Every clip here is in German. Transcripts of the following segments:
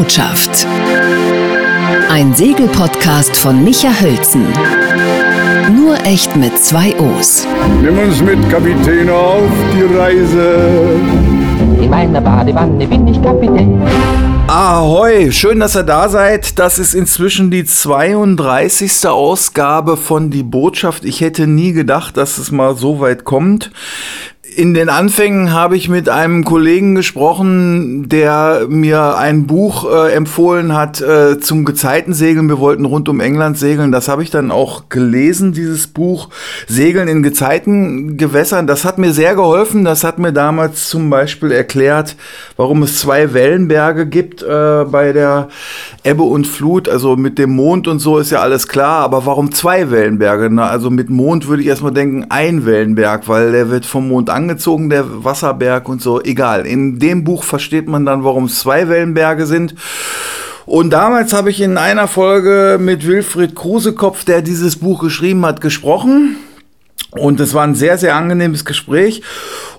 Botschaft. Ein Segelpodcast von Micha Hölzen. Nur echt mit zwei O's. Nimm uns mit, Kapitän, auf die Reise. In meiner Badewanne bin ich Kapitän. Ahoi, schön, dass ihr da seid. Das ist inzwischen die 32. Ausgabe von Die Botschaft. Ich hätte nie gedacht, dass es mal so weit kommt in den Anfängen habe ich mit einem Kollegen gesprochen, der mir ein Buch äh, empfohlen hat äh, zum Gezeitensegeln. Wir wollten rund um England segeln. Das habe ich dann auch gelesen, dieses Buch Segeln in Gezeitengewässern. Das hat mir sehr geholfen. Das hat mir damals zum Beispiel erklärt, warum es zwei Wellenberge gibt äh, bei der Ebbe und Flut. Also mit dem Mond und so ist ja alles klar. Aber warum zwei Wellenberge? Na, also mit Mond würde ich erstmal denken, ein Wellenberg, weil der wird vom Mond angezogen, der Wasserberg und so. Egal. In dem Buch versteht man dann, warum es zwei Wellenberge sind. Und damals habe ich in einer Folge mit Wilfried Krusekopf, der dieses Buch geschrieben hat, gesprochen. Und es war ein sehr, sehr angenehmes Gespräch.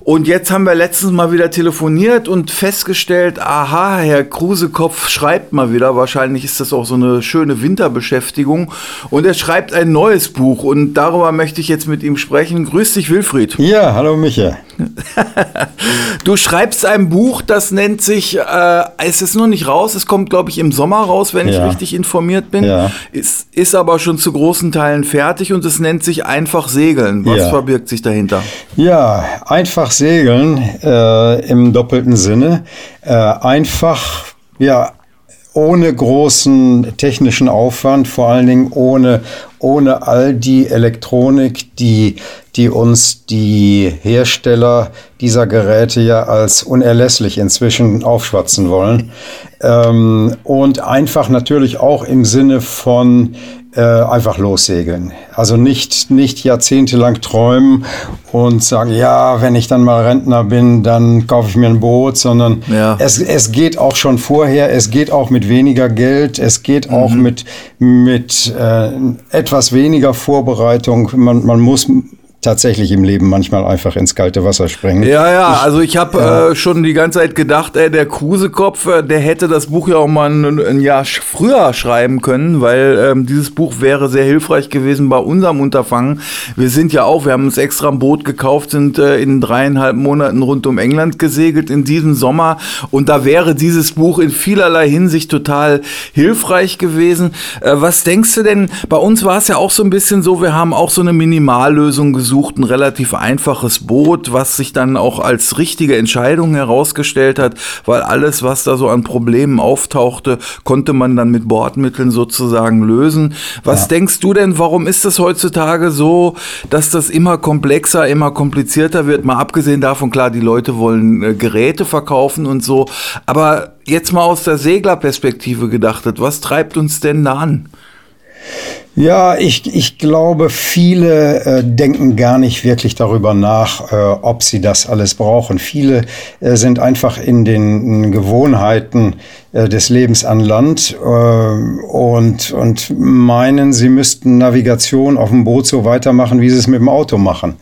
Und jetzt haben wir letztens mal wieder telefoniert und festgestellt, aha, Herr Krusekopf schreibt mal wieder. Wahrscheinlich ist das auch so eine schöne Winterbeschäftigung. Und er schreibt ein neues Buch und darüber möchte ich jetzt mit ihm sprechen. Grüß dich, Wilfried. Ja, hallo Micha. du schreibst ein Buch, das nennt sich, äh, es ist noch nicht raus, es kommt, glaube ich, im Sommer raus, wenn ja. ich richtig informiert bin. Ja. Ist, ist aber schon zu großen Teilen fertig und es nennt sich Einfach Segeln. Was ja. verbirgt sich dahinter? Ja, einfach segeln äh, im doppelten Sinne. Äh, einfach, ja, ohne großen technischen Aufwand, vor allen Dingen ohne, ohne all die Elektronik, die, die uns die Hersteller dieser Geräte ja als unerlässlich inzwischen aufschwatzen wollen. Ähm, und einfach natürlich auch im Sinne von äh, einfach lossegeln. Also nicht, nicht jahrzehntelang träumen und sagen, ja, wenn ich dann mal Rentner bin, dann kaufe ich mir ein Boot, sondern ja. es, es geht auch schon vorher, es geht auch mit weniger Geld, es geht mhm. auch mit, mit äh, etwas weniger Vorbereitung. Man, man muss tatsächlich im Leben manchmal einfach ins kalte Wasser springen. Ja, ja, ich, also ich habe äh, schon die ganze Zeit gedacht, ey, der Krusekopf, äh, der hätte das Buch ja auch mal ein, ein Jahr früher schreiben können, weil ähm, dieses Buch wäre sehr hilfreich gewesen bei unserem Unterfangen. Wir sind ja auch, wir haben uns extra ein Boot gekauft, sind äh, in dreieinhalb Monaten rund um England gesegelt in diesem Sommer und da wäre dieses Buch in vielerlei Hinsicht total hilfreich gewesen. Äh, was denkst du denn, bei uns war es ja auch so ein bisschen so, wir haben auch so eine Minimallösung gesucht gesucht, ein relativ einfaches Boot, was sich dann auch als richtige Entscheidung herausgestellt hat, weil alles, was da so an Problemen auftauchte, konnte man dann mit Bordmitteln sozusagen lösen. Was ja. denkst du denn, warum ist es heutzutage so, dass das immer komplexer, immer komplizierter wird? Mal abgesehen davon, klar, die Leute wollen äh, Geräte verkaufen und so, aber jetzt mal aus der Seglerperspektive gedachtet, was treibt uns denn da an? Ja, ich, ich glaube, viele äh, denken gar nicht wirklich darüber nach, äh, ob sie das alles brauchen. Viele äh, sind einfach in den Gewohnheiten äh, des Lebens an Land äh, und, und meinen, sie müssten Navigation auf dem Boot so weitermachen, wie sie es mit dem Auto machen.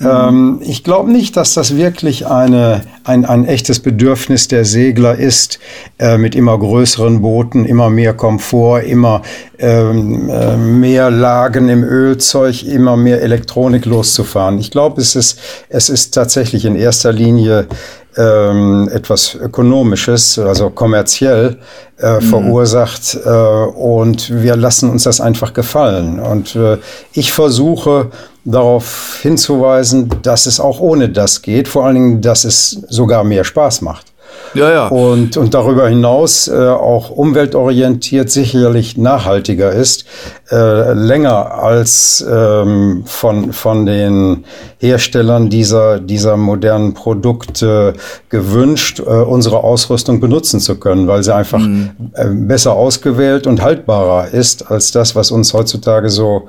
Ähm, ich glaube nicht, dass das wirklich eine, ein, ein echtes Bedürfnis der Segler ist, äh, mit immer größeren Booten, immer mehr Komfort, immer ähm, äh, mehr Lagen im Ölzeug, immer mehr Elektronik loszufahren. Ich glaube, es ist, es ist tatsächlich in erster Linie ähm, etwas Ökonomisches, also kommerziell äh, mhm. verursacht äh, und wir lassen uns das einfach gefallen. Und äh, ich versuche darauf hinzuweisen, dass es auch ohne das geht, vor allen Dingen, dass es sogar mehr Spaß macht. Ja, ja. Und, und darüber hinaus äh, auch umweltorientiert sicherlich nachhaltiger ist, äh, länger als ähm, von, von den Herstellern dieser, dieser modernen Produkte gewünscht, äh, unsere Ausrüstung benutzen zu können, weil sie einfach mhm. äh, besser ausgewählt und haltbarer ist als das, was uns heutzutage so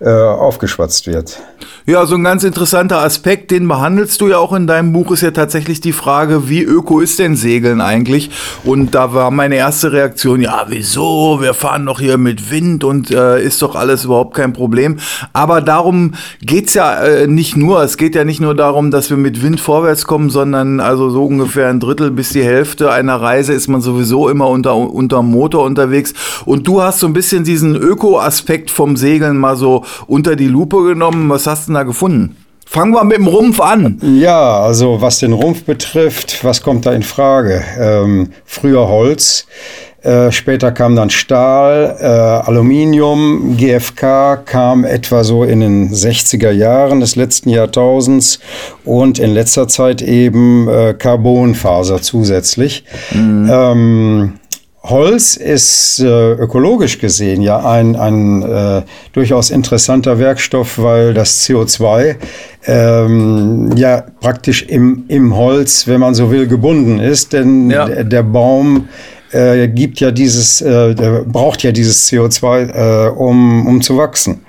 äh, aufgeschwatzt wird. Ja, so ein ganz interessanter Aspekt, den behandelst du ja auch in deinem Buch, ist ja tatsächlich die Frage, wie öko ist denn Segeln eigentlich? Und da war meine erste Reaktion, ja, wieso? Wir fahren doch hier mit Wind und äh, ist doch alles überhaupt kein Problem. Aber darum geht's ja äh, nicht nur. Es geht ja nicht nur darum, dass wir mit Wind vorwärts kommen, sondern also so ungefähr ein Drittel bis die Hälfte einer Reise ist man sowieso immer unter, unter Motor unterwegs. Und du hast so ein bisschen diesen Öko-Aspekt vom Segeln mal so unter die Lupe genommen. Was hast du denn da gefunden? Fangen wir mit dem Rumpf an. Ja, also was den Rumpf betrifft, was kommt da in Frage? Ähm, früher Holz. Äh, später kam dann Stahl, äh, Aluminium, GFK kam etwa so in den 60er Jahren des letzten Jahrtausends und in letzter Zeit eben äh, Carbonfaser zusätzlich. Mhm. Ähm, Holz ist äh, ökologisch gesehen ja ein, ein äh, durchaus interessanter Werkstoff, weil das CO2 ähm, ja praktisch im, im Holz, wenn man so will, gebunden ist. Denn ja. der, der Baum äh, gibt ja dieses, äh, braucht ja dieses CO2, äh, um, um zu wachsen.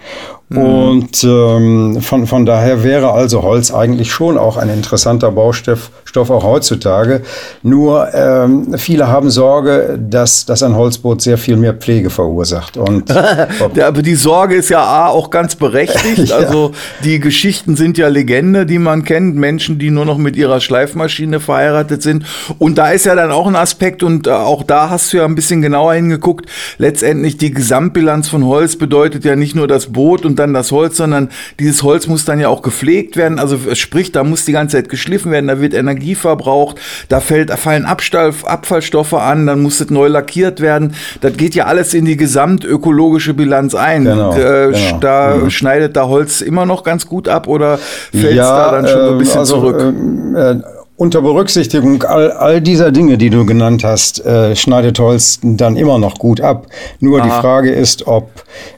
Mhm. Und ähm, von, von daher wäre also Holz eigentlich schon auch ein interessanter Baustoff Stoff auch heutzutage. Nur ähm, viele haben Sorge, dass, dass ein Holzboot sehr viel mehr Pflege verursacht. Und ja, aber die Sorge ist ja A, auch ganz berechtigt. ja. Also die Geschichten sind ja Legende, die man kennt. Menschen, die nur noch mit ihrer Schleifmaschine verheiratet sind. Und da ist ja dann auch ein Aspekt und äh, auch da hast du ja ein bisschen genauer hingeguckt. Letztendlich die Gesamtbilanz von Holz bedeutet ja nicht nur das Boot und dann das Holz, sondern dieses Holz muss dann ja auch gepflegt werden. Also sprich, da muss die ganze Zeit geschliffen werden, da wird Energie Energie verbraucht, da fällt, fallen Abstall, Abfallstoffe an, dann muss es neu lackiert werden. Das geht ja alles in die gesamtökologische Bilanz ein. Genau, äh, genau. Da mhm. schneidet da Holz immer noch ganz gut ab oder fällt es ja, da dann schon so ein bisschen also, zurück? Ähm, äh, unter Berücksichtigung all, all dieser Dinge, die du genannt hast, äh, schneidet Holz dann immer noch gut ab. Nur Aha. die Frage ist, ob,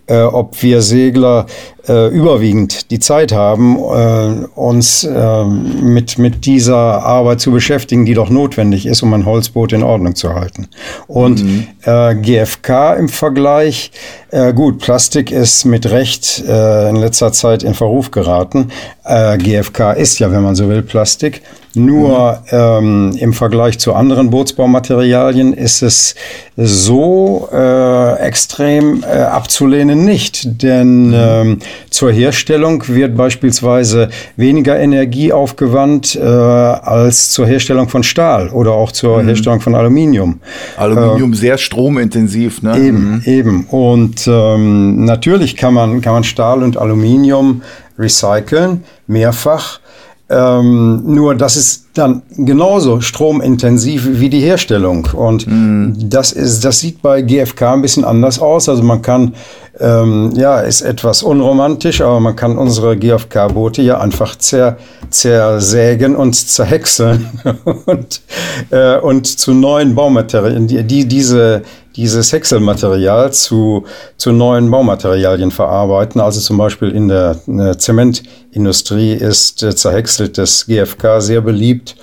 äh, ob wir Segler äh, überwiegend die Zeit haben, äh, uns äh, mit, mit dieser Arbeit zu beschäftigen, die doch notwendig ist, um ein Holzboot in Ordnung zu halten. Und mhm. äh, GFK im Vergleich, äh, gut, Plastik ist mit Recht äh, in letzter Zeit in Verruf geraten. GFK ist ja, wenn man so will, Plastik. Nur mhm. ähm, im Vergleich zu anderen Bootsbaumaterialien ist es so äh, extrem äh, abzulehnen nicht. Denn mhm. ähm, zur Herstellung wird beispielsweise weniger Energie aufgewandt äh, als zur Herstellung von Stahl oder auch zur mhm. Herstellung von Aluminium. Aluminium äh, sehr stromintensiv, ne? Eben, mhm. eben. Und ähm, natürlich kann man, kann man Stahl und Aluminium recyceln, mehrfach. Ähm, nur das ist dann genauso stromintensiv wie die Herstellung. Und mm. das, ist, das sieht bei GFK ein bisschen anders aus. Also man kann, ähm, ja, ist etwas unromantisch, aber man kann unsere GFK-Boote ja einfach zer, zersägen und zerhäckseln und, äh, und zu neuen Baumaterialien, die, die diese dieses Häckselmaterial zu, zu neuen Baumaterialien verarbeiten. Also zum Beispiel in der, in der Zementindustrie ist äh, zerhäckseltes GFK sehr beliebt,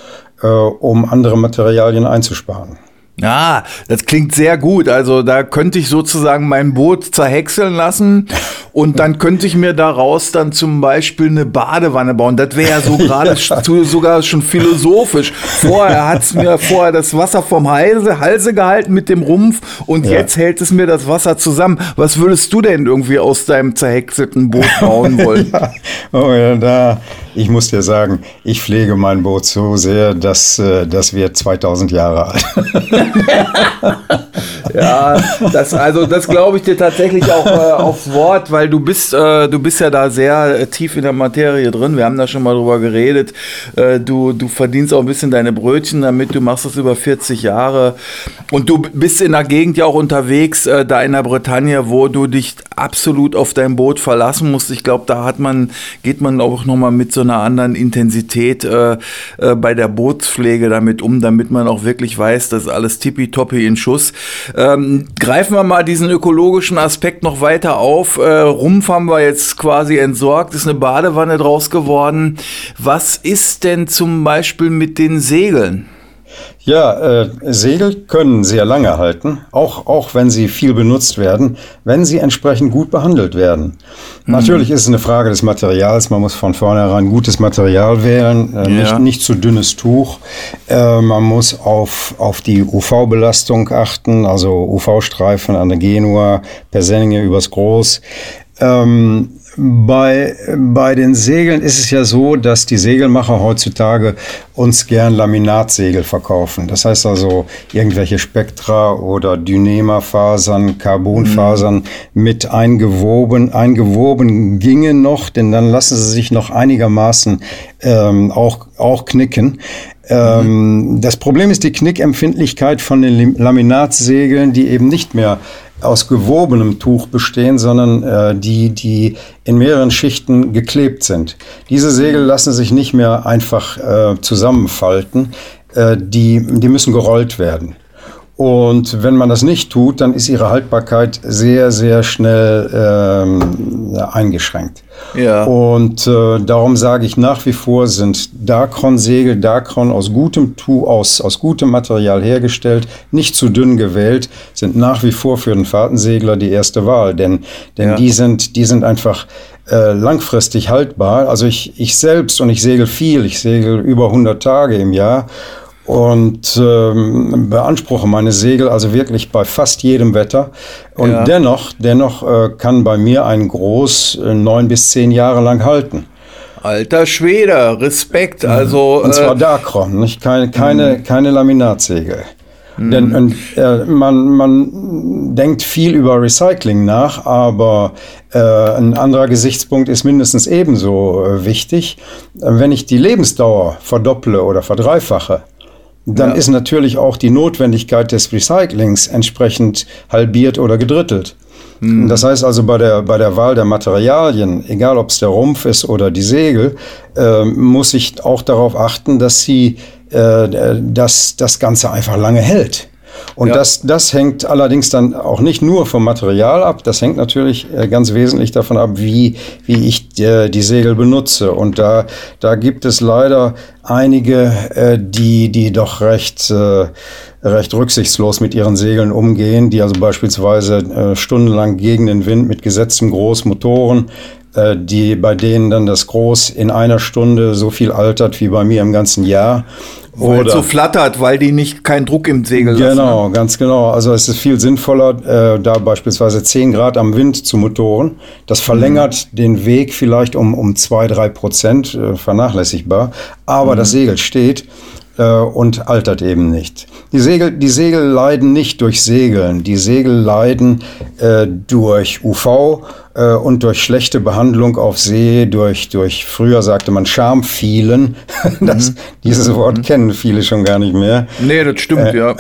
äh, um andere Materialien einzusparen. Ja, das klingt sehr gut. Also da könnte ich sozusagen mein Boot zerhäckseln lassen und dann könnte ich mir daraus dann zum Beispiel eine Badewanne bauen. Das wäre ja so gerade ja. sogar schon philosophisch. Vorher hat es mir vorher das Wasser vom Halse, Halse gehalten mit dem Rumpf und ja. jetzt hält es mir das Wasser zusammen. Was würdest du denn irgendwie aus deinem zerhäckselten Boot bauen wollen? ja. Oh ja, da, ich muss dir sagen, ich pflege mein Boot so sehr, dass äh, das wird 2000 Jahre alt. ja, das, also das glaube ich dir tatsächlich auch äh, aufs Wort, weil du bist, äh, du bist ja da sehr äh, tief in der Materie drin. Wir haben da schon mal drüber geredet. Äh, du, du verdienst auch ein bisschen deine Brötchen damit. Du machst das über 40 Jahre und du bist in der Gegend ja auch unterwegs, äh, da in der Bretagne, wo du dich absolut auf dein Boot verlassen musst. Ich glaube, da hat man, geht man auch noch mal mit so einer anderen Intensität äh, bei der Bootspflege damit um, damit man auch wirklich weiß, dass alles tippitoppi in Schuss. Ähm, greifen wir mal diesen ökologischen Aspekt noch weiter auf. Äh, Rumpf haben wir jetzt quasi entsorgt, ist eine Badewanne draus geworden. Was ist denn zum Beispiel mit den Segeln? Ja, äh, Segel können sehr lange halten, auch, auch wenn sie viel benutzt werden, wenn sie entsprechend gut behandelt werden. Mhm. Natürlich ist es eine Frage des Materials. Man muss von vornherein gutes Material wählen, äh, ja. nicht, nicht zu dünnes Tuch. Äh, man muss auf, auf die UV-Belastung achten, also UV-Streifen an der Genua, Persenninge übers Groß. Ähm, bei, bei den Segeln ist es ja so, dass die Segelmacher heutzutage uns gern Laminatsegel verkaufen. Das heißt also irgendwelche Spektra oder Dynema-Fasern, Carbonfasern mhm. mit eingewoben, eingewoben ginge noch, denn dann lassen sie sich noch einigermaßen ähm, auch, auch knicken. Ähm, mhm. Das Problem ist die Knickempfindlichkeit von den Laminatssegeln, die eben nicht mehr aus gewobenem Tuch bestehen, sondern äh, die, die in mehreren Schichten geklebt sind. Diese Segel lassen sich nicht mehr einfach äh, zusammenfalten, äh, die, die müssen gerollt werden. Und wenn man das nicht tut, dann ist ihre Haltbarkeit sehr, sehr schnell ähm, eingeschränkt. Ja. Und äh, darum sage ich nach wie vor sind Dacron-Segel, Dacron aus gutem Tu, aus, aus gutem Material hergestellt, nicht zu dünn gewählt, sind nach wie vor für den Fahrtensegler die erste Wahl, denn, denn ja. die, sind, die sind einfach äh, langfristig haltbar. Also ich, ich selbst und ich segel viel, ich segel über 100 Tage im Jahr und ähm, beanspruche meine Segel also wirklich bei fast jedem Wetter. Und ja. dennoch, dennoch äh, kann bei mir ein Groß äh, neun bis zehn Jahre lang halten. Alter Schwede, Respekt. Also, und zwar äh, Dacron, nicht keine, keine, mhm. keine Laminatsegel. Mhm. Denn und, äh, man, man denkt viel über Recycling nach, aber äh, ein anderer Gesichtspunkt ist mindestens ebenso äh, wichtig. Wenn ich die Lebensdauer verdopple oder verdreifache, dann ja. ist natürlich auch die Notwendigkeit des Recyclings entsprechend halbiert oder gedrittelt. Mhm. Das heißt also bei der, bei der Wahl der Materialien, egal ob es der Rumpf ist oder die Segel, äh, muss ich auch darauf achten, dass sie äh, dass das Ganze einfach lange hält. Und ja. das, das hängt allerdings dann auch nicht nur vom Material ab, das hängt natürlich äh, ganz wesentlich davon ab, wie, wie ich äh, die Segel benutze. Und da, da gibt es leider einige, äh, die, die doch recht, recht rücksichtslos mit ihren Segeln umgehen, die also beispielsweise stundenlang gegen den Wind mit gesetztem Großmotoren die bei denen dann das Groß in einer Stunde so viel altert wie bei mir im ganzen Jahr. Oder so flattert, weil die nicht keinen Druck im Segel lassen. Genau, ne? ganz genau. Also es ist viel sinnvoller, äh, da beispielsweise 10 Grad am Wind zu motoren. Das verlängert mhm. den Weg vielleicht um, um 2, 3 Prozent, äh, vernachlässigbar. Aber mhm. das Segel steht äh, und altert eben nicht. Die Segel, die Segel leiden nicht durch Segeln. Die Segel leiden äh, durch UV äh, und durch schlechte Behandlung auf See, durch, durch früher sagte man Schamfielen. Das, mhm. Dieses Wort mhm. kennen viele schon gar nicht mehr. Nee, das stimmt, äh, ja.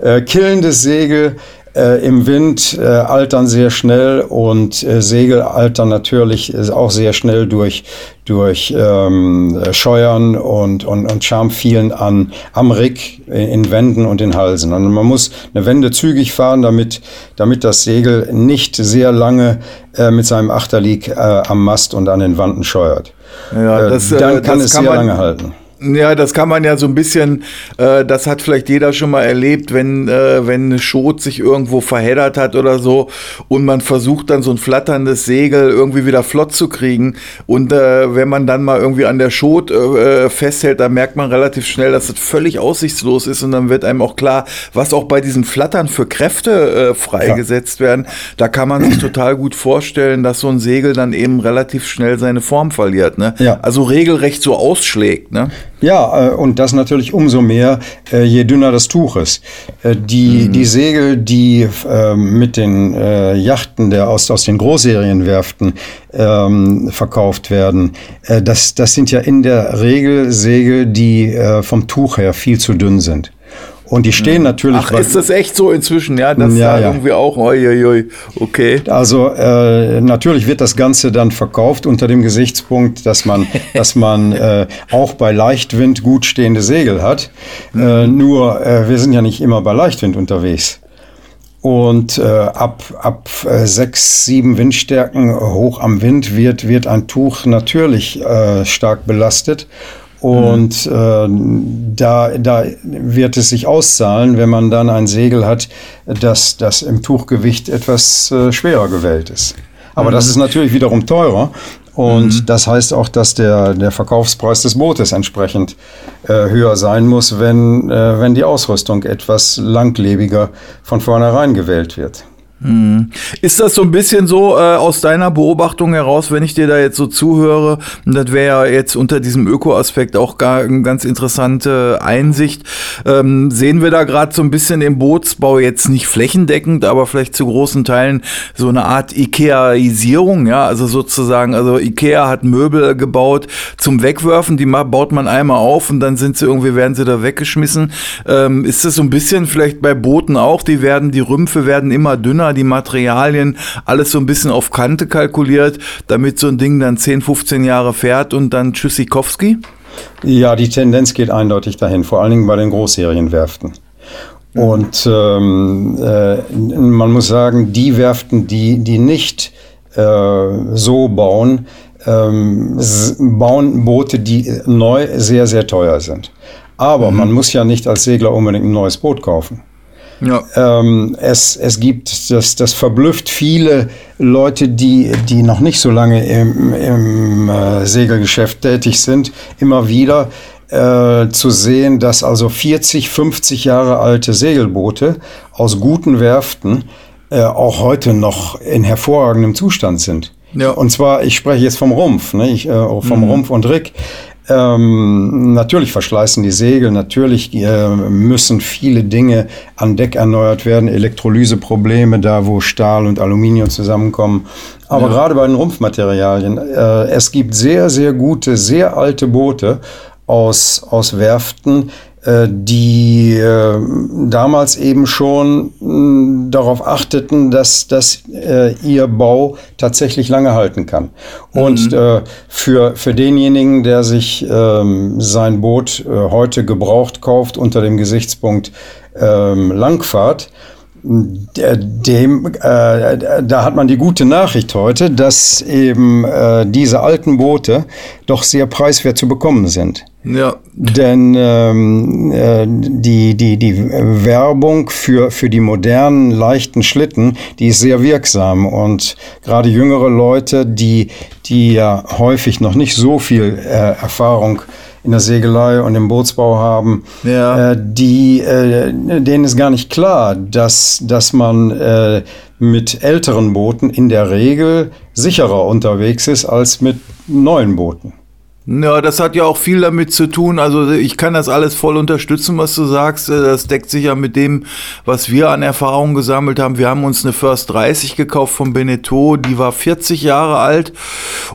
äh, killendes Segel äh, Im Wind äh, altern sehr schnell und äh, Segel altern natürlich äh, auch sehr schnell durch, durch ähm, Scheuern und, und, und Schamfielen an, am Rick in, in Wänden und in Halsen. Und man muss eine Wende zügig fahren, damit, damit das Segel nicht sehr lange äh, mit seinem Achterlieg äh, am Mast und an den Wanden scheuert. Ja, das, dann kann das es kann sehr lange halten. Ja, das kann man ja so ein bisschen, äh, das hat vielleicht jeder schon mal erlebt, wenn, äh, wenn eine Schot sich irgendwo verheddert hat oder so und man versucht dann so ein flatterndes Segel irgendwie wieder flott zu kriegen und äh, wenn man dann mal irgendwie an der Schot äh, festhält, dann merkt man relativ schnell, dass das völlig aussichtslos ist und dann wird einem auch klar, was auch bei diesen Flattern für Kräfte äh, freigesetzt ja. werden. Da kann man sich total gut vorstellen, dass so ein Segel dann eben relativ schnell seine Form verliert. Ne? Ja. Also regelrecht so ausschlägt. Ne? Ja, äh, und das natürlich umso mehr, äh, je dünner das Tuch ist. Äh, die, mhm. die Segel, die mit den Yachten der aus, aus den Großserienwerften ähm, verkauft werden, das, das sind ja in der Regel Segel, die vom Tuch her viel zu dünn sind. Und die stehen natürlich. Ach, ist das echt so inzwischen? Ja, das ja, ja. irgendwie auch. Oi, oi, oi. Okay. Also äh, natürlich wird das Ganze dann verkauft unter dem Gesichtspunkt, dass man, dass man äh, auch bei Leichtwind gut stehende Segel hat. Mhm. Äh, nur äh, wir sind ja nicht immer bei Leichtwind unterwegs. Und äh, ab, ab äh, sechs, sieben Windstärken hoch am Wind wird, wird ein Tuch natürlich äh, stark belastet. Und äh, da, da wird es sich auszahlen, wenn man dann ein Segel hat, das, das im Tuchgewicht etwas äh, schwerer gewählt ist. Aber mhm. das ist natürlich wiederum teurer. Und mhm. das heißt auch, dass der, der Verkaufspreis des Bootes entsprechend äh, höher sein muss, wenn, äh, wenn die Ausrüstung etwas langlebiger von vornherein gewählt wird. Hm. Ist das so ein bisschen so äh, aus deiner Beobachtung heraus, wenn ich dir da jetzt so zuhöre, und das wäre ja jetzt unter diesem Öko-Aspekt auch gar eine ganz interessante Einsicht, ähm, sehen wir da gerade so ein bisschen im Bootsbau jetzt nicht flächendeckend, aber vielleicht zu großen Teilen so eine Art Ikeaisierung, ja, also sozusagen, also Ikea hat Möbel gebaut zum Wegwerfen, die baut man einmal auf und dann sind sie irgendwie, werden sie da weggeschmissen. Ähm, ist das so ein bisschen vielleicht bei Booten auch, die werden, die Rümpfe werden immer dünner, die Materialien, alles so ein bisschen auf Kante kalkuliert, damit so ein Ding dann 10, 15 Jahre fährt und dann Tschüssikowski? Ja, die Tendenz geht eindeutig dahin, vor allen Dingen bei den Großserienwerften. Und ähm, äh, man muss sagen, die Werften, die, die nicht äh, so bauen, ähm, bauen Boote, die neu sehr, sehr teuer sind. Aber mhm. man muss ja nicht als Segler unbedingt ein neues Boot kaufen. Ja. Ähm, es, es gibt, das, das verblüfft viele Leute, die, die noch nicht so lange im, im äh, Segelgeschäft tätig sind, immer wieder äh, zu sehen, dass also 40, 50 Jahre alte Segelboote aus guten Werften äh, auch heute noch in hervorragendem Zustand sind. Ja. Und zwar, ich spreche jetzt vom Rumpf, ne? ich, äh, vom mhm. Rumpf und Rick. Ähm, natürlich verschleißen die Segel, natürlich äh, müssen viele Dinge an Deck erneuert werden, Elektrolyseprobleme da, wo Stahl und Aluminium zusammenkommen. Aber ja. gerade bei den Rumpfmaterialien, äh, es gibt sehr, sehr gute, sehr alte Boote aus, aus Werften, die äh, damals eben schon mh, darauf achteten, dass, dass äh, ihr Bau tatsächlich lange halten kann. Und mhm. äh, für, für denjenigen, der sich ähm, sein Boot äh, heute gebraucht kauft unter dem Gesichtspunkt ähm, Langfahrt, dem, äh, da hat man die gute Nachricht heute, dass eben äh, diese alten Boote doch sehr preiswert zu bekommen sind. Ja. Denn ähm, äh, die, die, die Werbung für, für die modernen, leichten Schlitten, die ist sehr wirksam. Und gerade jüngere Leute, die, die ja häufig noch nicht so viel äh, Erfahrung in der Segelei und im Bootsbau haben, ja. äh, die, äh, denen ist gar nicht klar, dass, dass man äh, mit älteren Booten in der Regel sicherer unterwegs ist als mit neuen Booten. Ja, das hat ja auch viel damit zu tun. Also ich kann das alles voll unterstützen, was du sagst. Das deckt sich ja mit dem, was wir an Erfahrungen gesammelt haben. Wir haben uns eine First 30 gekauft von Beneteau, die war 40 Jahre alt.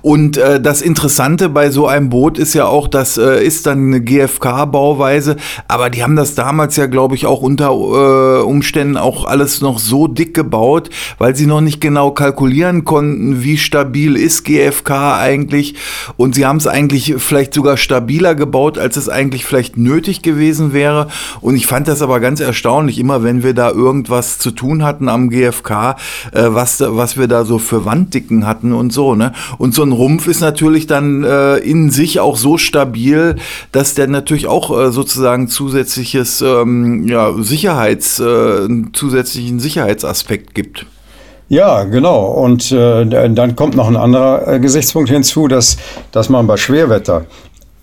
Und äh, das Interessante bei so einem Boot ist ja auch, das äh, ist dann eine GFK-Bauweise, aber die haben das damals ja, glaube ich, auch unter äh, Umständen auch alles noch so dick gebaut, weil sie noch nicht genau kalkulieren konnten, wie stabil ist GFK eigentlich. Und sie haben es eigentlich eigentlich vielleicht sogar stabiler gebaut, als es eigentlich vielleicht nötig gewesen wäre. Und ich fand das aber ganz erstaunlich, immer wenn wir da irgendwas zu tun hatten am GFK, äh, was, was wir da so für Wanddicken hatten und so. Ne? Und so ein Rumpf ist natürlich dann äh, in sich auch so stabil, dass der natürlich auch äh, sozusagen zusätzliches ähm, ja, Sicherheits, äh, zusätzlichen Sicherheitsaspekt gibt. Ja, genau. Und äh, dann kommt noch ein anderer äh, Gesichtspunkt hinzu, dass, dass man bei Schwerwetter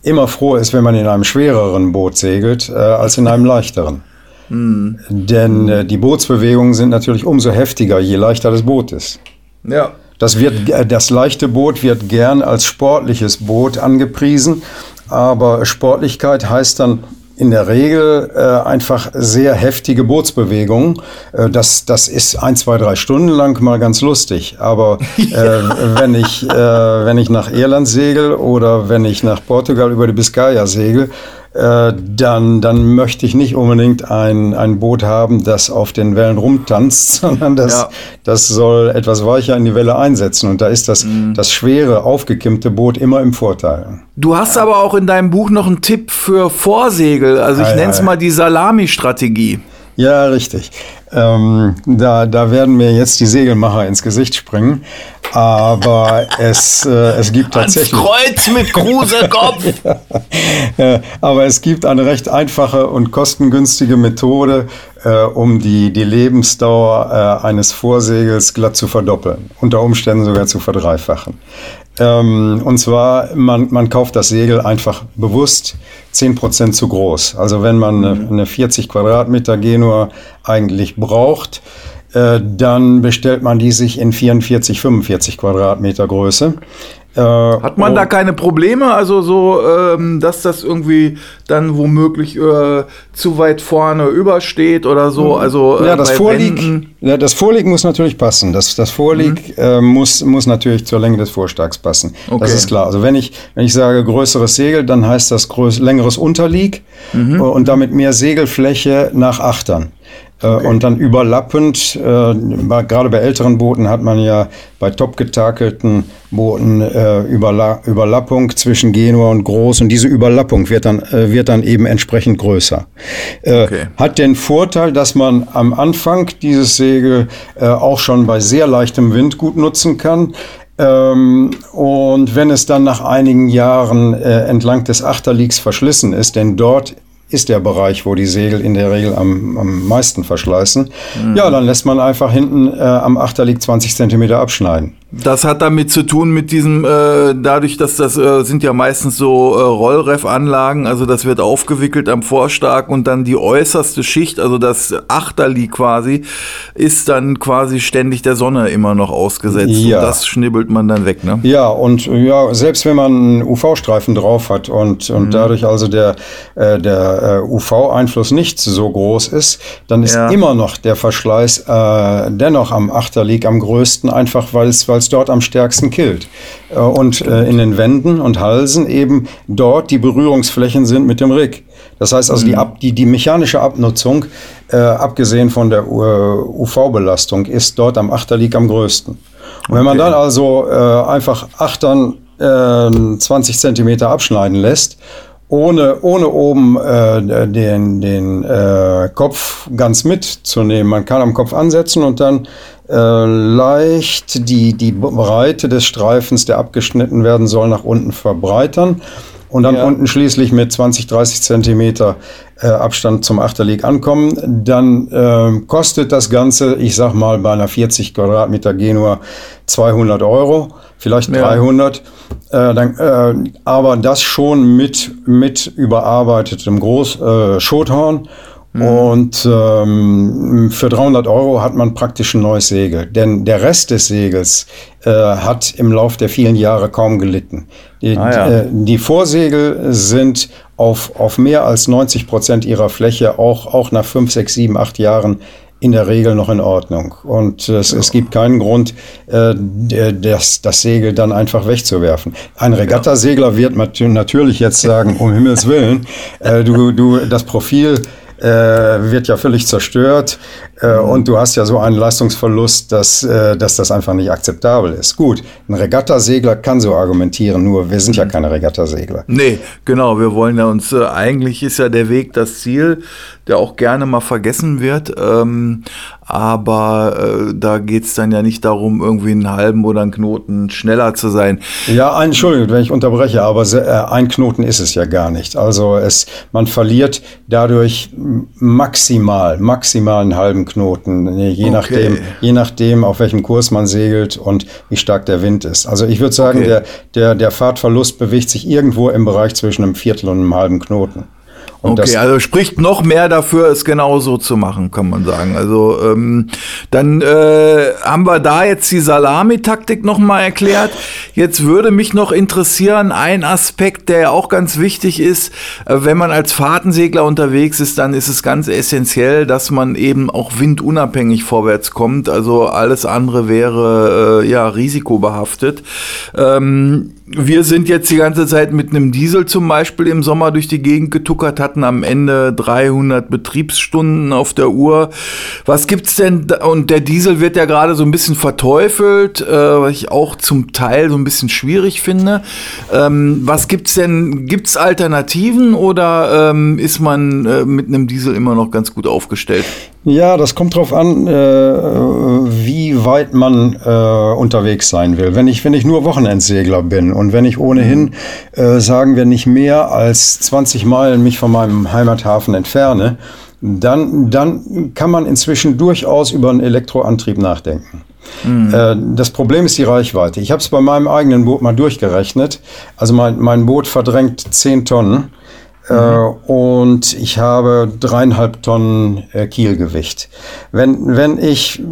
immer froh ist, wenn man in einem schwereren Boot segelt, äh, als in einem leichteren. Mhm. Denn äh, die Bootsbewegungen sind natürlich umso heftiger, je leichter das Boot ist. Ja. Das, wird, äh, das leichte Boot wird gern als sportliches Boot angepriesen, aber Sportlichkeit heißt dann in der Regel äh, einfach sehr heftige Bootsbewegungen. Äh, das, das ist ein, zwei, drei Stunden lang mal ganz lustig. Aber äh, wenn, ich, äh, wenn ich nach Irland segel oder wenn ich nach Portugal über die Biscaya segel, äh, dann, dann möchte ich nicht unbedingt ein, ein Boot haben, das auf den Wellen rumtanzt, sondern das, ja. das soll etwas weicher in die Welle einsetzen. Und da ist das, mhm. das schwere, aufgekimmte Boot immer im Vorteil. Du hast aber auch in deinem Buch noch einen Tipp für Vorsegel. Also ich nenne es mal die Salami-Strategie. Ja, richtig. Ähm, da, da werden mir jetzt die Segelmacher ins Gesicht springen. Aber es, äh, es gibt tatsächlich. Ans Kreuz mit Krusekopf! ja, aber es gibt eine recht einfache und kostengünstige Methode, äh, um die, die Lebensdauer äh, eines Vorsegels glatt zu verdoppeln. Unter Umständen sogar zu verdreifachen. Ähm, und zwar, man, man kauft das Segel einfach bewusst 10% zu groß. Also wenn man eine, eine 40 Quadratmeter Genua eigentlich braucht, äh, dann bestellt man die sich in 44, 45 Quadratmeter Größe. Äh, Hat man da keine Probleme? Also so, ähm, dass das irgendwie dann womöglich äh, zu weit vorne übersteht oder so? Also äh, ja, das Vorlieg, ja, das Vorlieg muss natürlich passen. Das, das Vorlieg mhm. äh, muss, muss natürlich zur Länge des Vorstags passen. Okay. Das ist klar. Also wenn ich, wenn ich sage größeres Segel, dann heißt das größ, längeres Unterlieg mhm. und damit mehr Segelfläche nach Achtern. Äh, okay. Und dann überlappend, äh, gerade bei älteren Booten hat man ja bei top getakelten Booten äh, Überla Überlappung zwischen Genua und Groß und diese Überlappung wird dann, äh, wird dann eben entsprechend größer. Äh, okay. Hat den Vorteil, dass man am Anfang dieses Segel äh, auch schon bei sehr leichtem Wind gut nutzen kann. Ähm, und wenn es dann nach einigen Jahren äh, entlang des Achterliegs verschlissen ist, denn dort ist der Bereich, wo die Segel in der Regel am, am meisten verschleißen. Mhm. Ja, dann lässt man einfach hinten äh, am Achterlieg 20 Zentimeter abschneiden. Das hat damit zu tun mit diesem, äh, dadurch, dass das äh, sind ja meistens so äh, Rollref-Anlagen, also das wird aufgewickelt am Vorstark und dann die äußerste Schicht, also das Achterlieg quasi, ist dann quasi ständig der Sonne immer noch ausgesetzt. Ja. Und das schnibbelt man dann weg, ne? Ja, und ja, selbst wenn man einen UV-Streifen drauf hat und, und mhm. dadurch also der, äh, der äh, UV-Einfluss nicht so groß ist, dann ist ja. immer noch der Verschleiß äh, dennoch am Achterlieg am größten, einfach weil es es dort am stärksten killt. Äh, und äh, in den Wänden und Halsen eben dort die Berührungsflächen sind mit dem Rig. Das heißt also, die, mhm. Ab, die, die mechanische Abnutzung, äh, abgesehen von der UV-Belastung, ist dort am Achterlieg am größten. Und wenn man dann also äh, einfach Achtern äh, 20 Zentimeter abschneiden lässt, ohne, ohne oben äh, den, den äh, Kopf ganz mitzunehmen. Man kann am Kopf ansetzen und dann äh, leicht die, die Breite des Streifens, der abgeschnitten werden soll, nach unten verbreitern und dann ja. unten schließlich mit 20, 30 Zentimeter äh, Abstand zum Achterlieg ankommen, dann äh, kostet das Ganze, ich sag mal, bei einer 40 Quadratmeter Genua 200 Euro, vielleicht ja. 300. Äh, dann, äh, aber das schon mit, mit überarbeitetem Groß, äh, Schothorn Mhm. Und ähm, für 300 Euro hat man praktisch ein neues Segel. Denn der Rest des Segels äh, hat im Lauf der vielen Jahre kaum gelitten. Die, ah, ja. äh, die Vorsegel sind auf, auf mehr als 90 Prozent ihrer Fläche auch, auch nach 5, 6, 7, 8 Jahren in der Regel noch in Ordnung. Und es, ja. es gibt keinen Grund, äh, das, das Segel dann einfach wegzuwerfen. Ein Regattasegler wird natürlich jetzt sagen, um Himmels Willen, äh, du, du, das Profil wird ja völlig zerstört äh. Und du hast ja so einen Leistungsverlust, dass, äh, dass das einfach nicht akzeptabel ist. Gut, ein Regattasegler kann so argumentieren, nur wir sind ja mhm. keine Regattasegler. Nee, genau, wir wollen ja uns, äh, eigentlich ist ja der Weg das Ziel, der auch gerne mal vergessen wird. Ähm, aber äh, da geht es dann ja nicht darum, irgendwie einen halben oder einen Knoten schneller zu sein. Ja, Entschuldigung, wenn ich unterbreche, aber äh, ein Knoten ist es ja gar nicht. Also es, man verliert dadurch maximal, maximal einen halben Knoten, je okay. nachdem, je nachdem, auf welchem Kurs man segelt und wie stark der Wind ist. Also ich würde sagen, okay. der, der, der Fahrtverlust bewegt sich irgendwo im Bereich zwischen einem Viertel und einem halben Knoten. Und okay, also spricht noch mehr dafür, es genau so zu machen, kann man sagen. Also ähm, dann äh, haben wir da jetzt die Salami-Taktik nochmal erklärt. Jetzt würde mich noch interessieren, ein Aspekt, der auch ganz wichtig ist, äh, wenn man als Fahrtensegler unterwegs ist, dann ist es ganz essentiell, dass man eben auch windunabhängig vorwärts kommt. Also alles andere wäre äh, ja risikobehaftet. Ähm, wir sind jetzt die ganze Zeit mit einem Diesel zum Beispiel im Sommer durch die Gegend getuckert, hatten am Ende 300 Betriebsstunden auf der Uhr. Was gibt's denn? Und der Diesel wird ja gerade so ein bisschen verteufelt, äh, was ich auch zum Teil so ein bisschen schwierig finde. Ähm, was gibt's denn? Gibt's Alternativen oder ähm, ist man äh, mit einem Diesel immer noch ganz gut aufgestellt? Ja, das kommt drauf an, äh, wie weit man äh, unterwegs sein will. Wenn ich, wenn ich nur Wochenendsegler bin und wenn ich ohnehin, äh, sagen wir, nicht mehr als 20 Meilen mich von meinem Heimathafen entferne, dann, dann kann man inzwischen durchaus über einen Elektroantrieb nachdenken. Mhm. Das Problem ist die Reichweite. Ich habe es bei meinem eigenen Boot mal durchgerechnet. Also mein, mein Boot verdrängt 10 Tonnen. Mhm. und ich habe dreieinhalb Tonnen äh, Kielgewicht. Wenn, wenn ich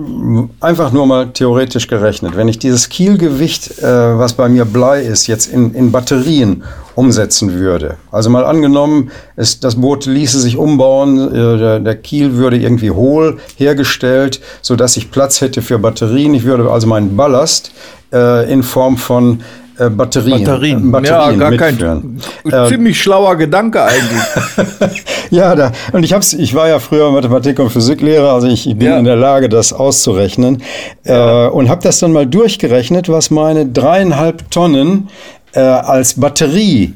einfach nur mal theoretisch gerechnet, wenn ich dieses Kielgewicht, äh, was bei mir Blei ist, jetzt in, in Batterien umsetzen würde. Also mal angenommen, es, das Boot ließe sich umbauen, der, der Kiel würde irgendwie hohl hergestellt, sodass ich Platz hätte für Batterien. Ich würde also meinen Ballast äh, in Form von äh, Batterien, Batterien. Batterien. Ja, gar kein äh, ziemlich schlauer Gedanke eigentlich. ja, da, und ich hab's, ich war ja früher Mathematik- und Physiklehrer, also ich, ich bin ja. in der Lage, das auszurechnen ja. äh, und habe das dann mal durchgerechnet, was meine dreieinhalb Tonnen äh, als Batterie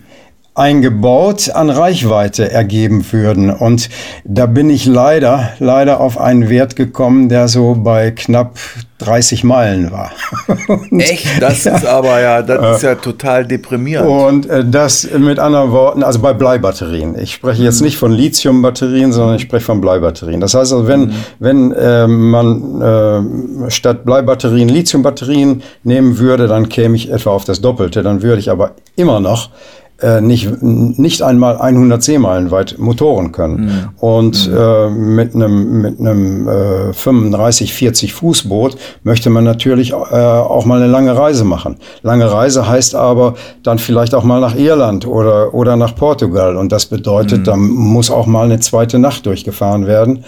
eingebaut an Reichweite ergeben würden. Und da bin ich leider, leider auf einen Wert gekommen, der so bei knapp 30 Meilen war. und, Echt? Das ja, ist aber ja, das ist ja total deprimierend. Und äh, das mit anderen Worten, also bei Bleibatterien. Ich spreche jetzt mhm. nicht von Lithiumbatterien, sondern ich spreche von Bleibatterien. Das heißt also, wenn, mhm. wenn äh, man äh, statt Bleibatterien Lithiumbatterien nehmen würde, dann käme ich etwa auf das Doppelte. Dann würde ich aber immer noch äh, nicht, nicht einmal 100 Seemeilen weit Motoren können. Mhm. Und mhm. Äh, mit einem, mit einem äh, 35, 40 Fußboot möchte man natürlich äh, auch mal eine lange Reise machen. Lange Reise heißt aber dann vielleicht auch mal nach Irland oder, oder nach Portugal. Und das bedeutet, mhm. da muss auch mal eine zweite Nacht durchgefahren werden.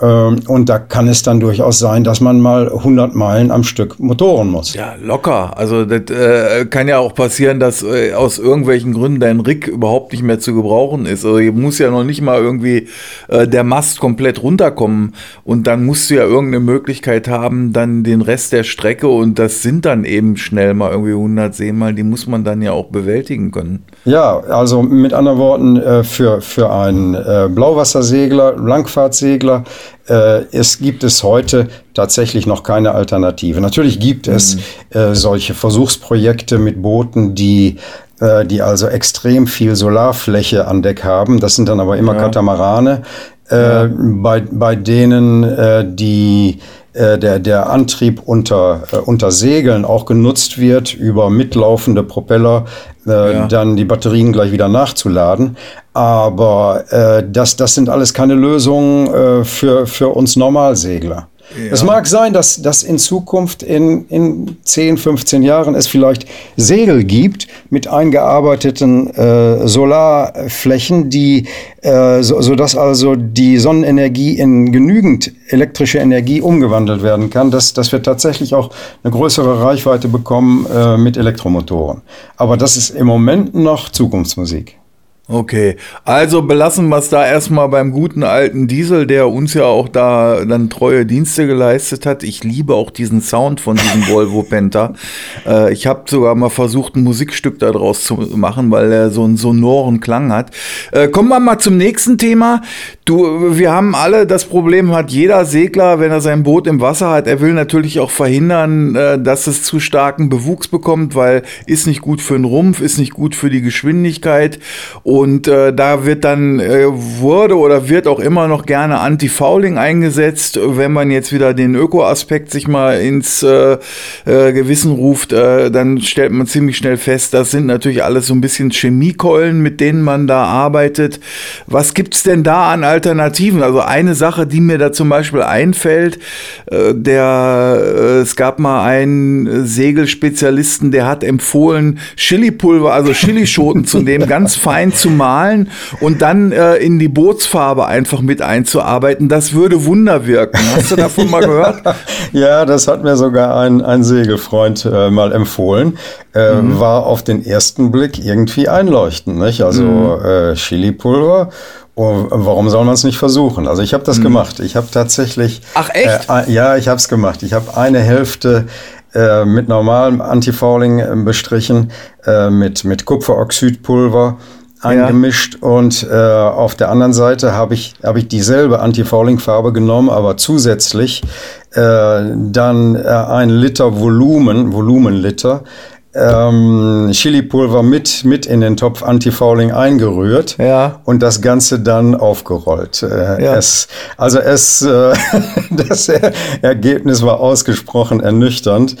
Ähm, und da kann es dann durchaus sein, dass man mal 100 Meilen am Stück motoren muss. Ja, locker. Also das äh, kann ja auch passieren, dass äh, aus irgendwelchen Gründen dein Rig überhaupt nicht mehr zu gebrauchen ist. Also hier muss ja noch nicht mal irgendwie äh, der Mast komplett runterkommen. Und dann musst du ja irgendeine Möglichkeit haben, dann den Rest der Strecke, und das sind dann eben schnell mal irgendwie 100 Seemeilen, die muss man dann ja auch bewältigen können. Ja, also mit anderen Worten, äh, für, für einen äh, Blauwassersegler, Langfahrtsegler, äh, es gibt es heute tatsächlich noch keine Alternative. Natürlich gibt es mhm. äh, solche Versuchsprojekte mit Booten, die äh, die also extrem viel Solarfläche an Deck haben. Das sind dann aber immer ja. Katamarane, äh, ja. bei, bei denen äh, die äh, der, der Antrieb unter, äh, unter Segeln auch genutzt wird, über mitlaufende Propeller äh, ja. dann die Batterien gleich wieder nachzuladen. Aber äh, das, das sind alles keine Lösungen äh, für, für uns Normalsegler. Es mag sein, dass, dass in Zukunft in, in 10, 15 Jahren es vielleicht Segel gibt mit eingearbeiteten äh, Solarflächen, die, äh, so, sodass also die Sonnenenergie in genügend elektrische Energie umgewandelt werden kann, dass, dass wir tatsächlich auch eine größere Reichweite bekommen äh, mit Elektromotoren. Aber das ist im Moment noch Zukunftsmusik. Okay, also belassen wir es da erstmal beim guten alten Diesel, der uns ja auch da dann treue Dienste geleistet hat. Ich liebe auch diesen Sound von diesem Volvo Penta. Äh, ich habe sogar mal versucht, ein Musikstück daraus zu machen, weil er so einen sonoren Klang hat. Äh, kommen wir mal zum nächsten Thema. Du, wir haben alle das Problem, hat jeder Segler, wenn er sein Boot im Wasser hat, er will natürlich auch verhindern, äh, dass es zu starken Bewuchs bekommt, weil ist nicht gut für den Rumpf, ist nicht gut für die Geschwindigkeit. Und äh, da wird dann, äh, wurde oder wird auch immer noch gerne Anti-Fouling eingesetzt. Wenn man jetzt wieder den Öko-Aspekt sich mal ins äh, äh, Gewissen ruft, äh, dann stellt man ziemlich schnell fest, das sind natürlich alles so ein bisschen Chemiekeulen, mit denen man da arbeitet. Was gibt's denn da an Alternativen. Also eine Sache, die mir da zum Beispiel einfällt, äh, der, äh, es gab mal einen Segelspezialisten, der hat empfohlen, Chilipulver, also Chilischoten zu nehmen, ganz fein zu malen und dann äh, in die Bootsfarbe einfach mit einzuarbeiten. Das würde Wunder wirken. Hast du davon mal gehört? ja, das hat mir sogar ein, ein Segelfreund äh, mal empfohlen. Äh, mhm. War auf den ersten Blick irgendwie einleuchtend. Nicht? Also mhm. äh, Chilipulver Oh, warum soll man es nicht versuchen? Also ich habe das mhm. gemacht. Ich habe tatsächlich. Ach echt? Äh, ja, ich habe es gemacht. Ich habe eine Hälfte äh, mit normalem Antifouling äh, bestrichen, äh, mit, mit Kupferoxidpulver eingemischt ja. und äh, auf der anderen Seite habe ich, hab ich dieselbe Anti-Fouling-Farbe genommen, aber zusätzlich äh, dann äh, ein Liter Volumen, Volumenliter, ähm, Chili-Pulver mit, mit in den Topf Anti-Fouling eingerührt ja. und das Ganze dann aufgerollt. Äh, ja. es, also es, äh, das Ergebnis war ausgesprochen ernüchternd.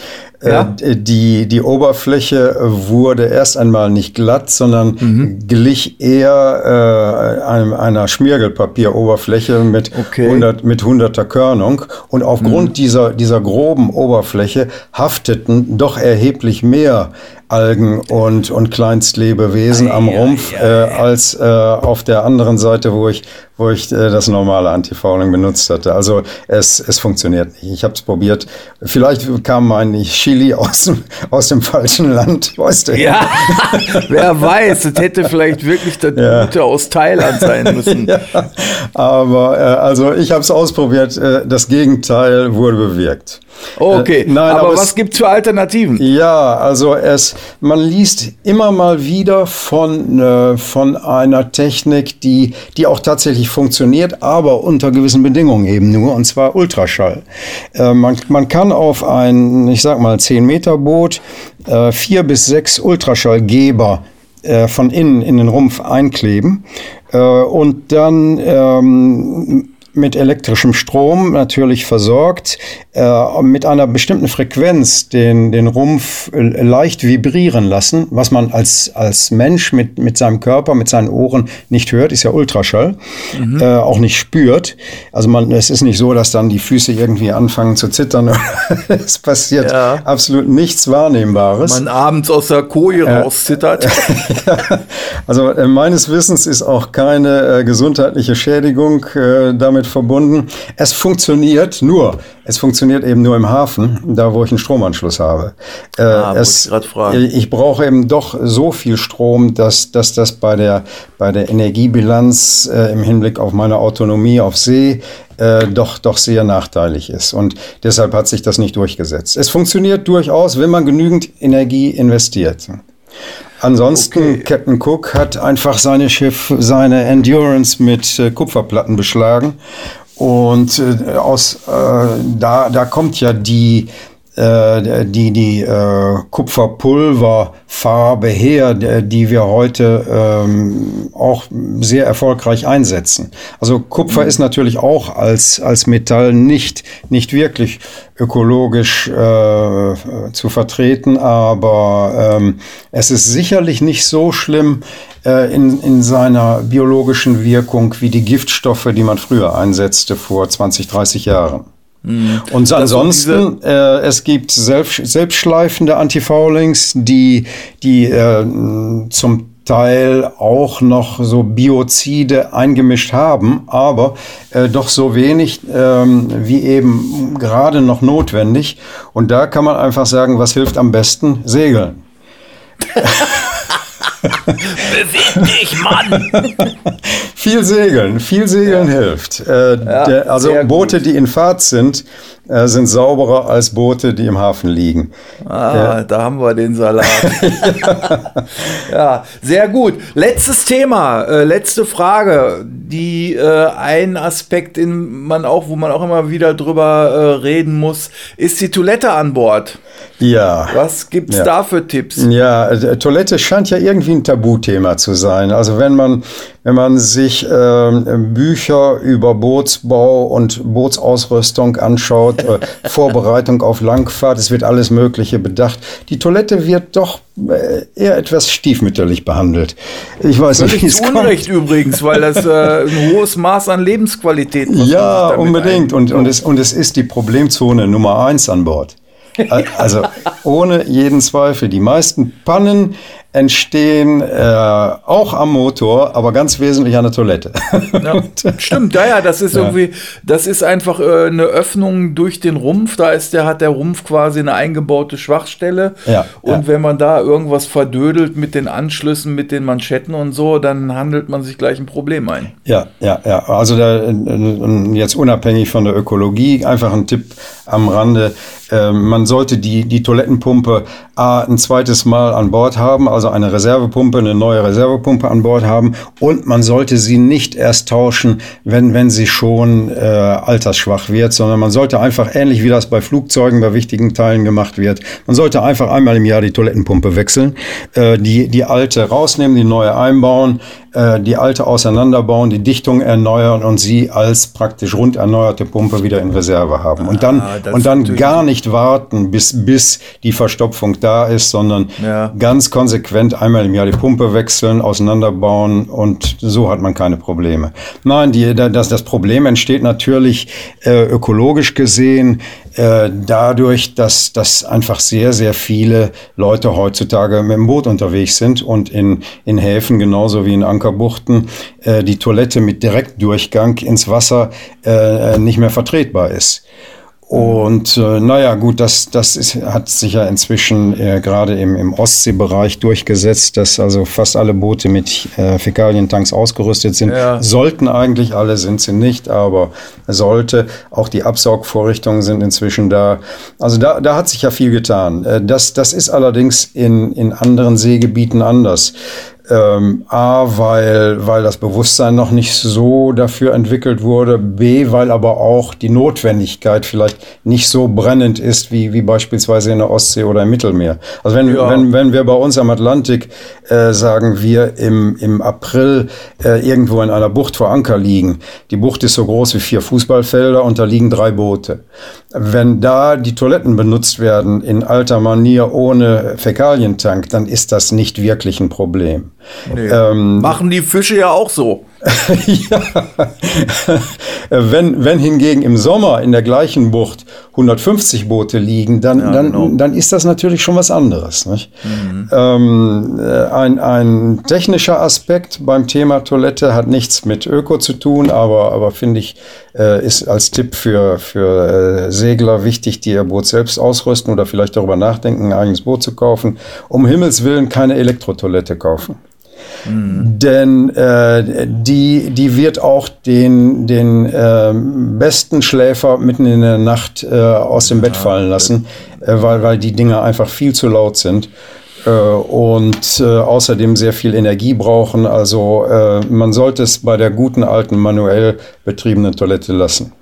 Äh, ja. die, die Oberfläche wurde erst einmal nicht glatt, sondern mhm. glich eher äh, einem, einer Schmirgelpapieroberfläche mit, okay. 100, mit 100er Körnung. Und aufgrund mhm. dieser, dieser groben Oberfläche hafteten doch erheblich mehr Algen und, und Kleinstlebewesen am Rumpf äh, als äh, auf der anderen Seite, wo ich, wo ich äh, das normale Antifouling benutzt hatte. Also es, es funktioniert nicht. Ich habe es probiert. Vielleicht kam mein Chili aus dem, aus dem falschen Land. Weißt du? Ja, wer weiß. Es hätte vielleicht wirklich der ja. Gute aus Thailand sein müssen. ja. Aber äh, also ich habe es ausprobiert. Äh, das Gegenteil wurde bewirkt. Okay, äh, nein, aber, aber was gibt es für Alternativen? Ja, also es, man liest immer mal wieder von, äh, von einer Technik, die, die auch tatsächlich funktioniert, aber unter gewissen Bedingungen eben nur, und zwar Ultraschall. Äh, man, man kann auf ein, ich sag mal, 10 Meter Boot äh, vier bis sechs Ultraschallgeber äh, von innen in den Rumpf einkleben äh, und dann ähm, mit elektrischem Strom natürlich versorgt, äh, mit einer bestimmten Frequenz den, den Rumpf äh, leicht vibrieren lassen, was man als, als Mensch mit, mit seinem Körper, mit seinen Ohren nicht hört, ist ja Ultraschall, mhm. äh, auch nicht spürt. Also man, es ist nicht so, dass dann die Füße irgendwie anfangen zu zittern. es passiert ja. absolut nichts Wahrnehmbares. Man abends aus der Koje äh, rauszittert. also äh, meines Wissens ist auch keine äh, gesundheitliche Schädigung damit damit verbunden. Es funktioniert nur. Es funktioniert eben nur im Hafen, da wo ich einen Stromanschluss habe. Äh, ah, es, ich, ich brauche eben doch so viel Strom, dass, dass das bei der, bei der Energiebilanz äh, im Hinblick auf meine Autonomie auf See äh, doch, doch sehr nachteilig ist. Und deshalb hat sich das nicht durchgesetzt. Es funktioniert durchaus, wenn man genügend Energie investiert. Ansonsten, okay. Captain Cook hat einfach seine Schiff, seine Endurance mit äh, Kupferplatten beschlagen. Und äh, aus, äh, da, da kommt ja die, die, die äh, Kupferpulverfarbe her, die wir heute ähm, auch sehr erfolgreich einsetzen. Also Kupfer mhm. ist natürlich auch als, als Metall nicht, nicht wirklich ökologisch äh, zu vertreten, aber ähm, es ist sicherlich nicht so schlimm äh, in, in seiner biologischen Wirkung wie die Giftstoffe, die man früher einsetzte vor 20, 30 Jahren. Mhm. Und ansonsten, äh, es gibt selbst, selbstschleifende Antifoulings, die, die äh, zum Teil auch noch so Biozide eingemischt haben, aber äh, doch so wenig ähm, wie eben gerade noch notwendig. Und da kann man einfach sagen, was hilft am besten? Segeln. Beweg dich, Mann! viel Segeln, viel Segeln ja. hilft. Äh, ja, der, also Boote, die in Fahrt sind, äh, sind sauberer als Boote, die im Hafen liegen. Ah, da haben wir den Salat. ja. sehr gut. Letztes Thema, äh, letzte Frage, die äh, ein Aspekt, in man auch, wo man auch immer wieder drüber äh, reden muss, ist die Toilette an Bord. Ja. Was gibt es ja. da für Tipps? Ja, äh, Toilette scheint ja irgendwie ein Tabuthema zu sein. Also wenn man wenn man sich äh, Bücher über Bootsbau und Bootsausrüstung anschaut, äh, Vorbereitung auf Langfahrt, es wird alles Mögliche bedacht. Die Toilette wird doch äh, eher etwas stiefmütterlich behandelt. Ich weiß Völlig nicht, wie es Unrecht kommt. übrigens, weil das äh, ein hohes Maß an Lebensqualität Ja, unbedingt. Und, und, es, und es ist die Problemzone Nummer eins an Bord. Also ohne jeden Zweifel. Die meisten Pannen entstehen äh, auch am Motor, aber ganz wesentlich an der Toilette. Ja, stimmt, ja, ja, das ist ja. irgendwie, das ist einfach äh, eine Öffnung durch den Rumpf. Da ist der, hat der Rumpf quasi eine eingebaute Schwachstelle. Ja, und wenn man da irgendwas verdödelt mit den Anschlüssen, mit den Manschetten und so, dann handelt man sich gleich ein Problem ein. Ja, ja, ja. Also da, äh, jetzt unabhängig von der Ökologie, einfach ein Tipp am Rande. Äh, man sollte die, die Toilettenpumpe A, ein zweites Mal an Bord haben, also eine Reservepumpe, eine neue Reservepumpe an Bord haben und man sollte sie nicht erst tauschen, wenn, wenn sie schon äh, altersschwach wird, sondern man sollte einfach, ähnlich wie das bei Flugzeugen, bei wichtigen Teilen gemacht wird, man sollte einfach einmal im Jahr die Toilettenpumpe wechseln, äh, die, die alte rausnehmen, die neue einbauen, äh, die alte auseinanderbauen, die Dichtung erneuern und sie als praktisch rund erneuerte Pumpe wieder in Reserve haben. Und dann, ah, und dann gar nicht warten, bis, bis die Verstopfung da ist, sondern ja. ganz konsequent einmal im Jahr die Pumpe wechseln, auseinanderbauen und so hat man keine Probleme. Nein, die, das, das Problem entsteht natürlich äh, ökologisch gesehen äh, dadurch, dass, dass einfach sehr, sehr viele Leute heutzutage mit dem Boot unterwegs sind und in, in Häfen genauso wie in Ankerbuchten äh, die Toilette mit Direktdurchgang ins Wasser äh, nicht mehr vertretbar ist. Und äh, naja, gut, das, das ist, hat sich ja inzwischen äh, gerade im, im Ostseebereich durchgesetzt, dass also fast alle Boote mit äh, Fäkalientanks ausgerüstet sind. Ja. Sollten eigentlich alle, sind sie nicht, aber sollte. Auch die Absaugvorrichtungen sind inzwischen da. Also da, da hat sich ja viel getan. Äh, das, das ist allerdings in, in anderen Seegebieten anders. Ähm, A, weil, weil das Bewusstsein noch nicht so dafür entwickelt wurde. B, weil aber auch die Notwendigkeit vielleicht nicht so brennend ist wie, wie beispielsweise in der Ostsee oder im Mittelmeer. Also wenn, ja. wenn, wenn wir bei uns am Atlantik, äh, sagen wir, im, im April äh, irgendwo in einer Bucht vor Anker liegen. Die Bucht ist so groß wie vier Fußballfelder und da liegen drei Boote. Wenn da die Toiletten benutzt werden in alter Manier ohne Fäkalientank, dann ist das nicht wirklich ein Problem. Nee. Ähm, Machen die Fische ja auch so. ja. wenn, wenn hingegen im Sommer in der gleichen Bucht 150 Boote liegen, dann, ja, dann, genau. dann ist das natürlich schon was anderes. Mhm. Ähm, äh, ein, ein technischer Aspekt beim Thema Toilette hat nichts mit Öko zu tun, aber, aber finde ich, äh, ist als Tipp für, für äh, Segler wichtig, die ihr Boot selbst ausrüsten oder vielleicht darüber nachdenken, ein eigenes Boot zu kaufen. Um Himmels Willen keine Elektrotoilette kaufen. Mhm. Denn äh, die, die wird auch den, den äh, besten Schläfer mitten in der Nacht äh, aus dem Bett fallen lassen, äh, weil, weil die Dinger einfach viel zu laut sind äh, und äh, außerdem sehr viel Energie brauchen. Also äh, man sollte es bei der guten alten manuell betriebenen Toilette lassen.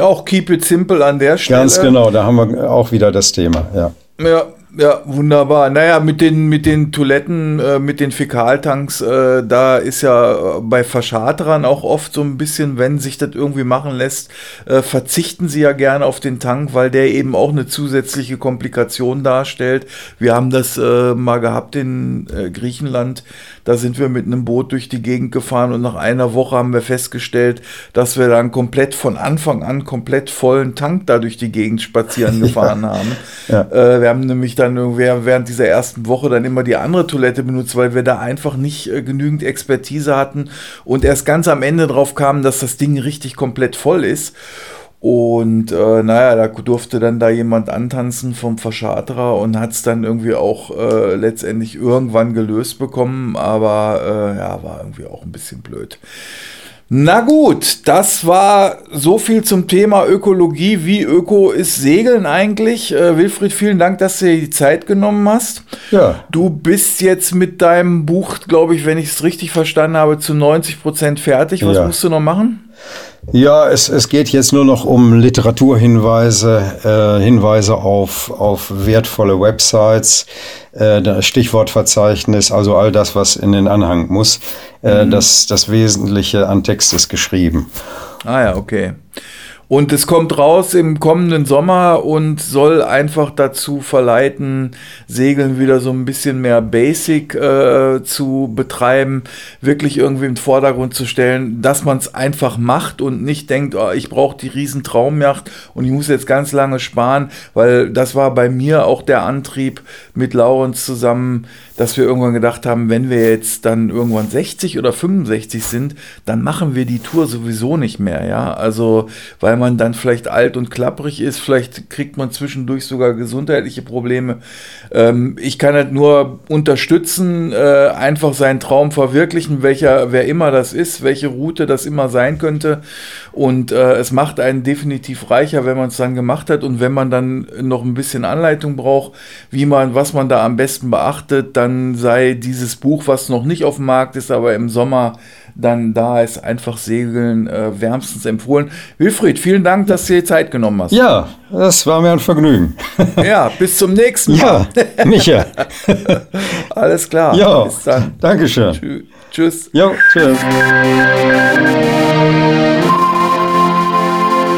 Auch keep it simple an der Stelle. Ganz genau, da haben wir auch wieder das Thema, ja. Ja, ja, wunderbar. Naja, mit den, mit den Toiletten, äh, mit den Fäkaltanks, äh, da ist ja bei Verscharterern auch oft so ein bisschen, wenn sich das irgendwie machen lässt, äh, verzichten sie ja gerne auf den Tank, weil der eben auch eine zusätzliche Komplikation darstellt. Wir haben das äh, mal gehabt in äh, Griechenland da sind wir mit einem Boot durch die Gegend gefahren und nach einer Woche haben wir festgestellt, dass wir dann komplett von Anfang an komplett vollen Tank da durch die Gegend spazieren gefahren ja. haben. Ja. Äh, wir haben nämlich dann während dieser ersten Woche dann immer die andere Toilette benutzt, weil wir da einfach nicht äh, genügend Expertise hatten und erst ganz am Ende drauf kamen, dass das Ding richtig komplett voll ist. Und äh, naja, da durfte dann da jemand antanzen vom Verscharterer und hat es dann irgendwie auch äh, letztendlich irgendwann gelöst bekommen, aber äh, ja, war irgendwie auch ein bisschen blöd. Na gut, das war so viel zum Thema Ökologie. Wie öko ist Segeln eigentlich? Äh, Wilfried, vielen Dank, dass du dir die Zeit genommen hast. Ja. Du bist jetzt mit deinem Buch, glaube ich, wenn ich es richtig verstanden habe, zu 90 Prozent fertig. Was ja. musst du noch machen? Ja, es, es geht jetzt nur noch um Literaturhinweise, äh, Hinweise auf, auf wertvolle Websites, äh, Stichwortverzeichnis, also all das, was in den Anhang muss. Äh, mhm. das, das Wesentliche an Text ist geschrieben. Ah ja, okay. Und es kommt raus im kommenden Sommer und soll einfach dazu verleiten, Segeln wieder so ein bisschen mehr Basic äh, zu betreiben, wirklich irgendwie im Vordergrund zu stellen, dass man es einfach macht und nicht denkt, oh, ich brauche die riesen Traumjacht und ich muss jetzt ganz lange sparen, weil das war bei mir auch der Antrieb mit Laurens zusammen, dass wir irgendwann gedacht haben, wenn wir jetzt dann irgendwann 60 oder 65 sind, dann machen wir die Tour sowieso nicht mehr, ja. Also, weil man dann vielleicht alt und klapprig ist, vielleicht kriegt man zwischendurch sogar gesundheitliche Probleme. Ähm, ich kann halt nur unterstützen, äh, einfach seinen Traum verwirklichen, welcher, wer immer das ist, welche Route das immer sein könnte. Und äh, es macht einen definitiv reicher, wenn man es dann gemacht hat und wenn man dann noch ein bisschen Anleitung braucht, wie man, was man da am besten beachtet, dann sei dieses Buch, was noch nicht auf dem Markt ist, aber im Sommer dann da ist, einfach Segeln äh, wärmstens empfohlen. Wilfried, vielen Dank, dass du dir Zeit genommen hast. Ja, das war mir ein Vergnügen. Ja, bis zum nächsten Mal. Ja, Micha. Alles klar. Ja, bis dann. Dankeschön. Tschüss. Jo, tschüss.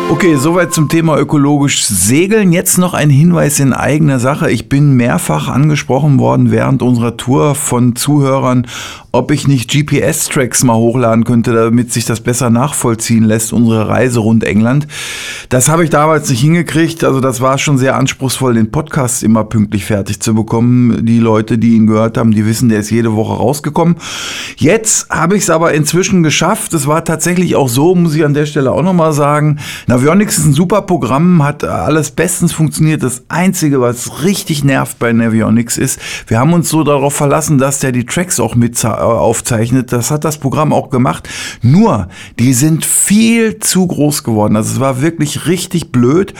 Okay, soweit zum Thema ökologisch Segeln. Jetzt noch ein Hinweis in eigener Sache. Ich bin mehrfach angesprochen worden während unserer Tour von Zuhörern, ob ich nicht GPS-Tracks mal hochladen könnte, damit sich das besser nachvollziehen lässt, unsere Reise rund England. Das habe ich damals nicht hingekriegt. Also das war schon sehr anspruchsvoll, den Podcast immer pünktlich fertig zu bekommen. Die Leute, die ihn gehört haben, die wissen, der ist jede Woche rausgekommen. Jetzt habe ich es aber inzwischen geschafft. Es war tatsächlich auch so, muss ich an der Stelle auch nochmal sagen. Navionics ist ein super Programm, hat alles bestens funktioniert. Das Einzige, was richtig nervt bei Navionics ist, wir haben uns so darauf verlassen, dass der die Tracks auch mit aufzeichnet. Das hat das Programm auch gemacht. Nur, die sind viel zu groß geworden. Also es war wirklich richtig blöd.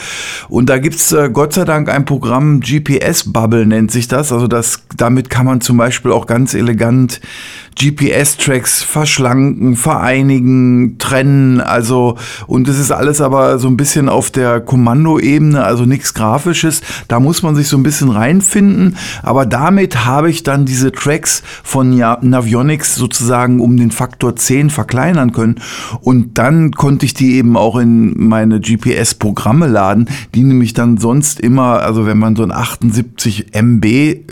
Und da gibt's äh, Gott sei Dank ein Programm, GPS-Bubble nennt sich das. Also das, damit kann man zum Beispiel auch ganz elegant GPS-Tracks verschlanken, vereinigen, trennen, also und es ist alles aber so ein bisschen auf der Kommandoebene, also nichts Grafisches. Da muss man sich so ein bisschen reinfinden, aber damit habe ich dann diese Tracks von Navionics sozusagen um den Faktor 10 verkleinern können. Und dann konnte ich die eben auch in meine GPS-Programme laden, die nämlich dann sonst immer, also wenn man so ein 78 MB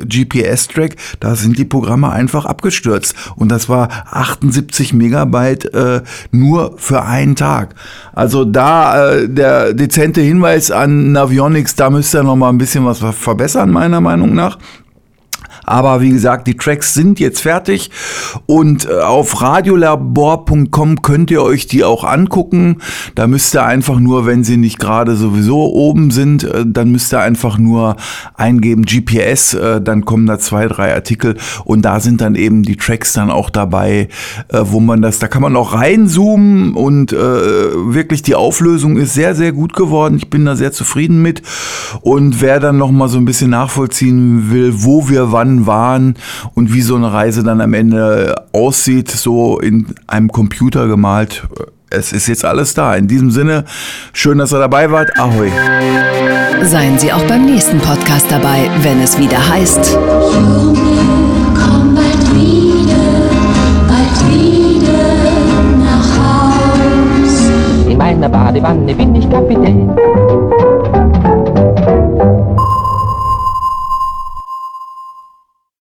GPS-Track, da sind die Programme einfach abgestürzt und das war 78 Megabyte äh, nur für einen Tag. Also da äh, der dezente Hinweis an Navionics, da müsste er noch mal ein bisschen was verbessern, meiner Meinung nach. Aber wie gesagt, die Tracks sind jetzt fertig und äh, auf radiolabor.com könnt ihr euch die auch angucken. Da müsst ihr einfach nur, wenn sie nicht gerade sowieso oben sind, äh, dann müsst ihr einfach nur eingeben GPS, äh, dann kommen da zwei, drei Artikel und da sind dann eben die Tracks dann auch dabei, wo man das, da kann man auch reinzoomen und wirklich die Auflösung ist sehr, sehr gut geworden. Ich bin da sehr zufrieden mit und wer dann noch mal so ein bisschen nachvollziehen will, wo wir wann waren und wie so eine Reise dann am Ende aussieht, so in einem Computer gemalt. Es ist jetzt alles da. In diesem Sinne, schön, dass ihr dabei wart. Ahoi. Seien Sie auch beim nächsten Podcast dabei, wenn es wieder heißt. Junge, komm bald wieder, bald wieder nach Haus. In meiner Badewanne bin ich Kapitän.